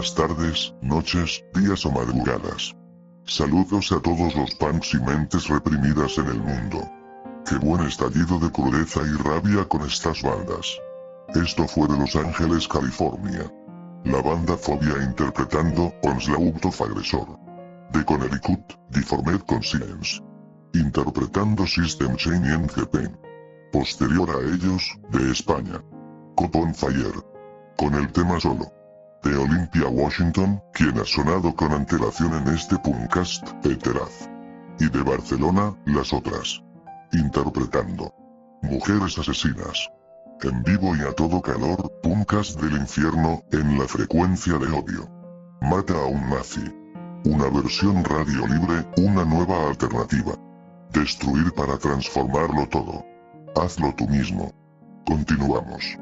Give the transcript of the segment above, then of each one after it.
buenas tardes, noches, días o madrugadas. Saludos a todos los punks y mentes reprimidas en el mundo. Qué buen estallido de crudeza y rabia con estas bandas. Esto fue de Los Ángeles, California. La banda Fobia interpretando Onslaught of Agresor. De Connecticut, Deformed Conscience. Interpretando System Chain en GP. Posterior a ellos, de España. Cop on Fire. Con el tema solo. De Olympia Washington, quien ha sonado con antelación en este Punkcast, Peteraz. Y de Barcelona, las otras. Interpretando. Mujeres asesinas. En vivo y a todo calor, Punkcast del infierno, en la frecuencia de odio. Mata a un nazi. Una versión radio libre, una nueva alternativa. Destruir para transformarlo todo. Hazlo tú mismo. Continuamos.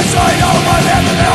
I shine out my heaven.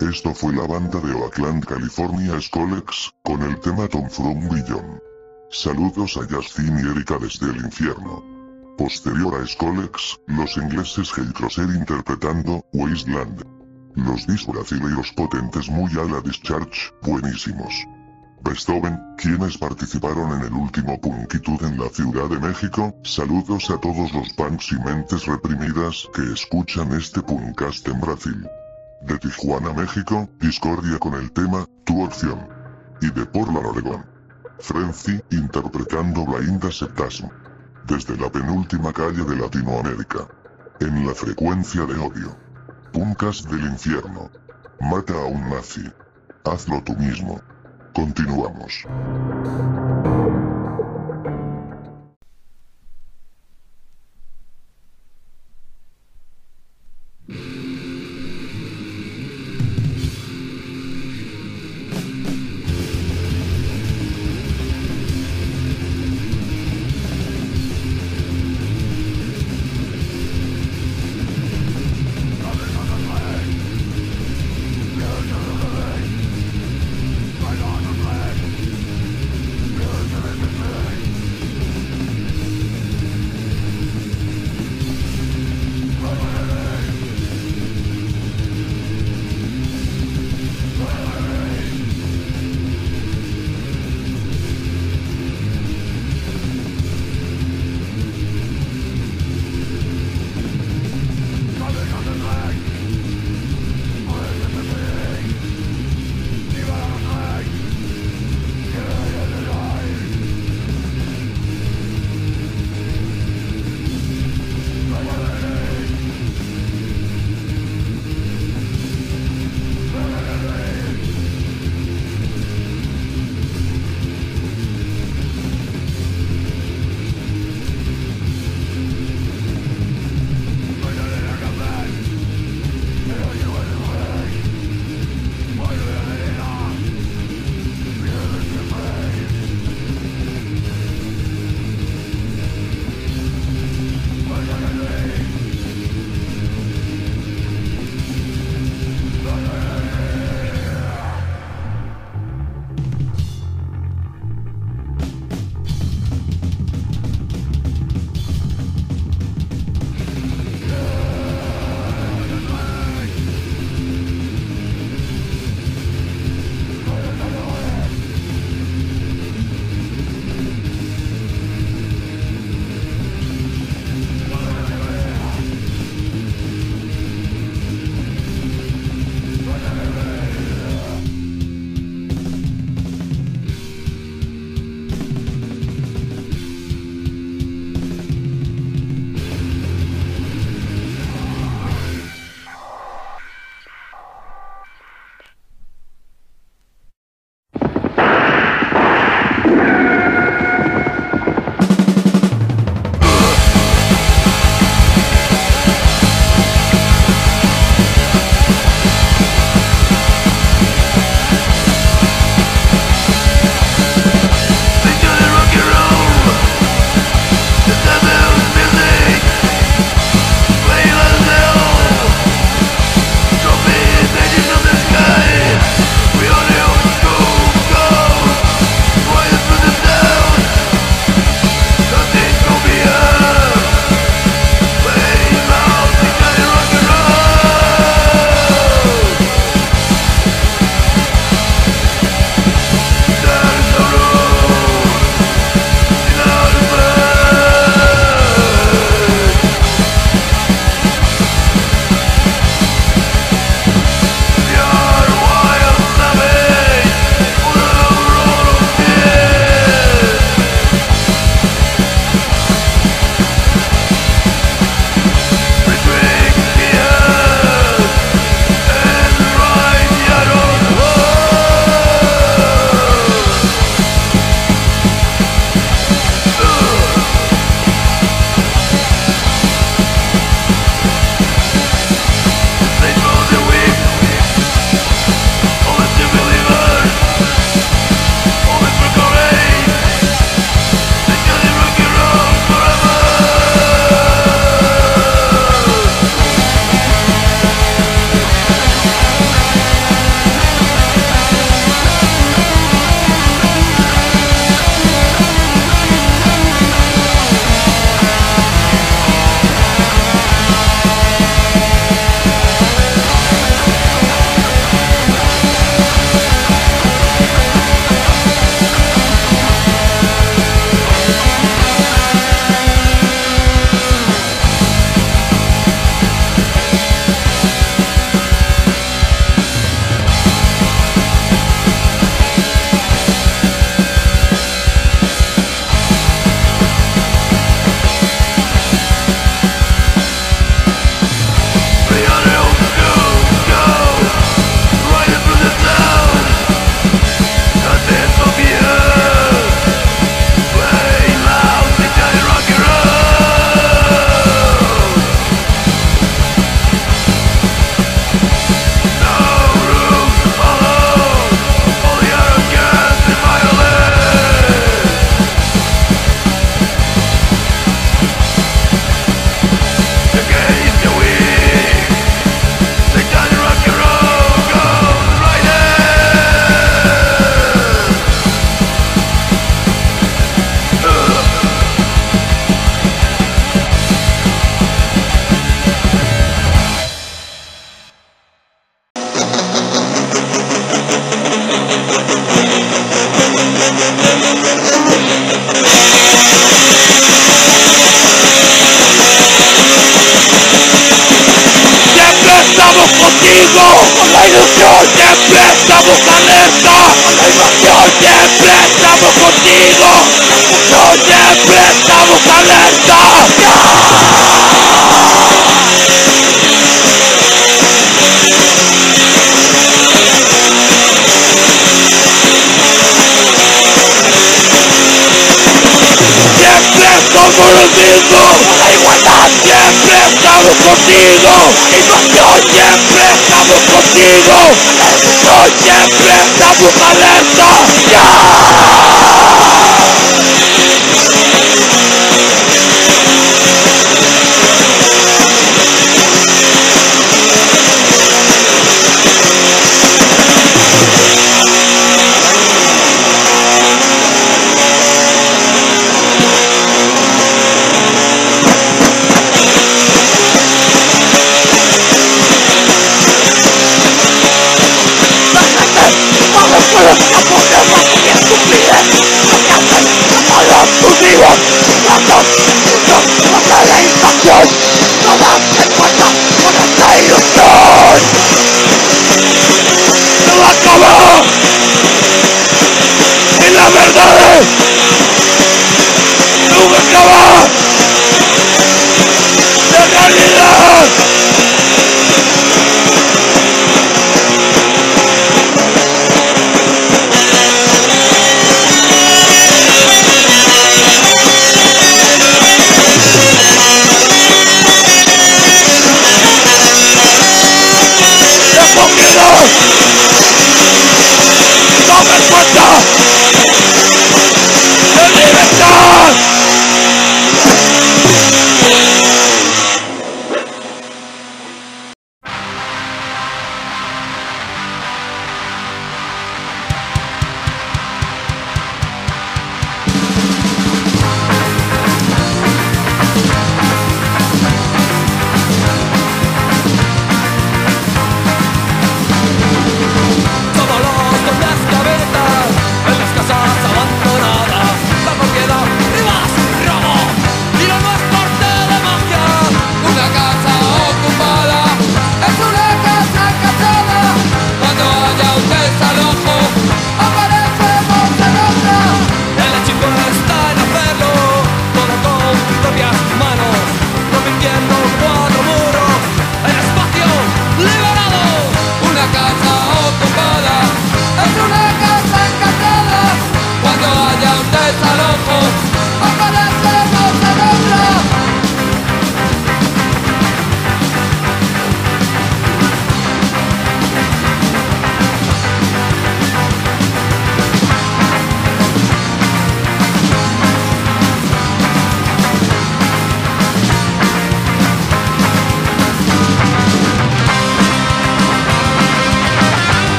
Esto fue la banda de Oakland, California Skolex, con el tema Tom From Beyond. Saludos a Justin y Erika desde el infierno. Posterior a Skolex, los ingleses Hell Crosser interpretando Wasteland. Los discos brasileiros potentes muy a la discharge, buenísimos. Beethoven, quienes participaron en el último Punkitud en la Ciudad de México, saludos a todos los punks y mentes reprimidas que escuchan este Punkcast en Brasil. De Tijuana, México, Discordia con el tema, Tu opción. Y de Portland, Oregón. Frenzy, interpretando Blinda Septasm. Desde la penúltima calle de Latinoamérica. En la frecuencia de odio. Punkcast del infierno. Mata a un nazi. Hazlo tú mismo. Continuamos.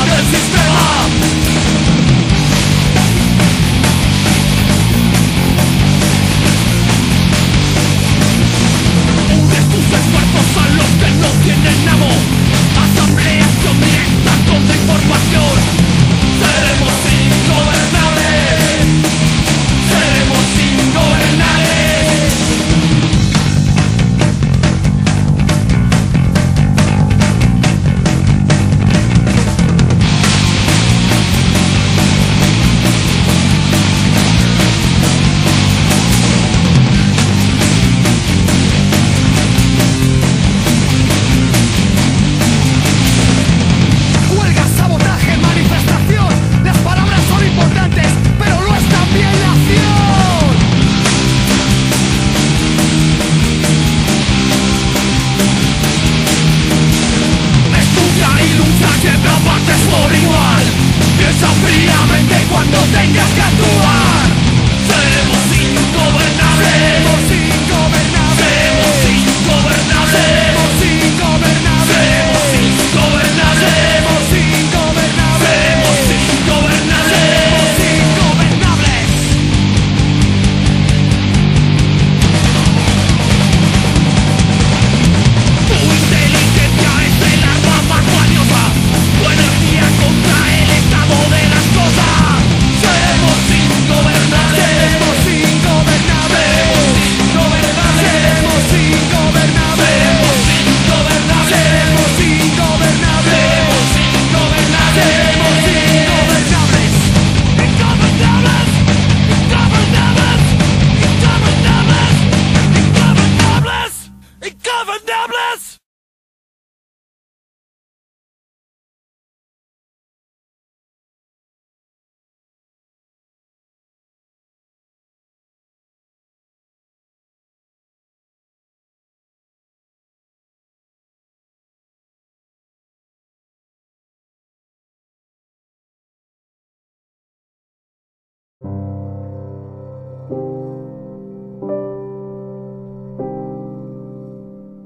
Dane si strelám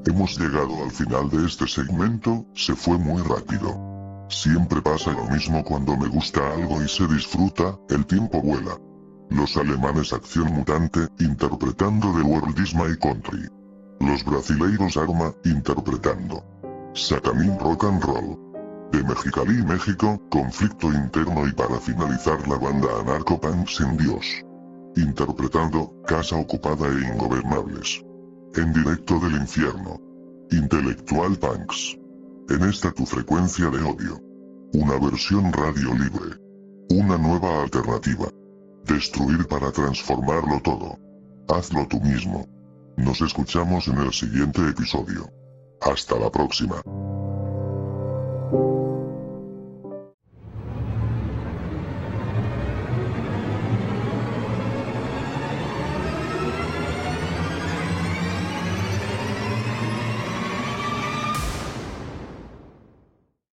Hemos llegado al final de este segmento, se fue muy rápido. Siempre pasa lo mismo cuando me gusta algo y se disfruta, el tiempo vuela. Los alemanes Acción Mutante, interpretando The World is My Country. Los brasileiros Arma, interpretando. Satanín Rock and Roll. De Mexicali, México, conflicto interno y para finalizar la banda Anarcopunk sin Dios. Interpretando, Casa Ocupada e Ingobernables. En directo del infierno. Intelectual Punks. En esta tu frecuencia de odio. Una versión radio libre. Una nueva alternativa. Destruir para transformarlo todo. Hazlo tú mismo. Nos escuchamos en el siguiente episodio. Hasta la próxima.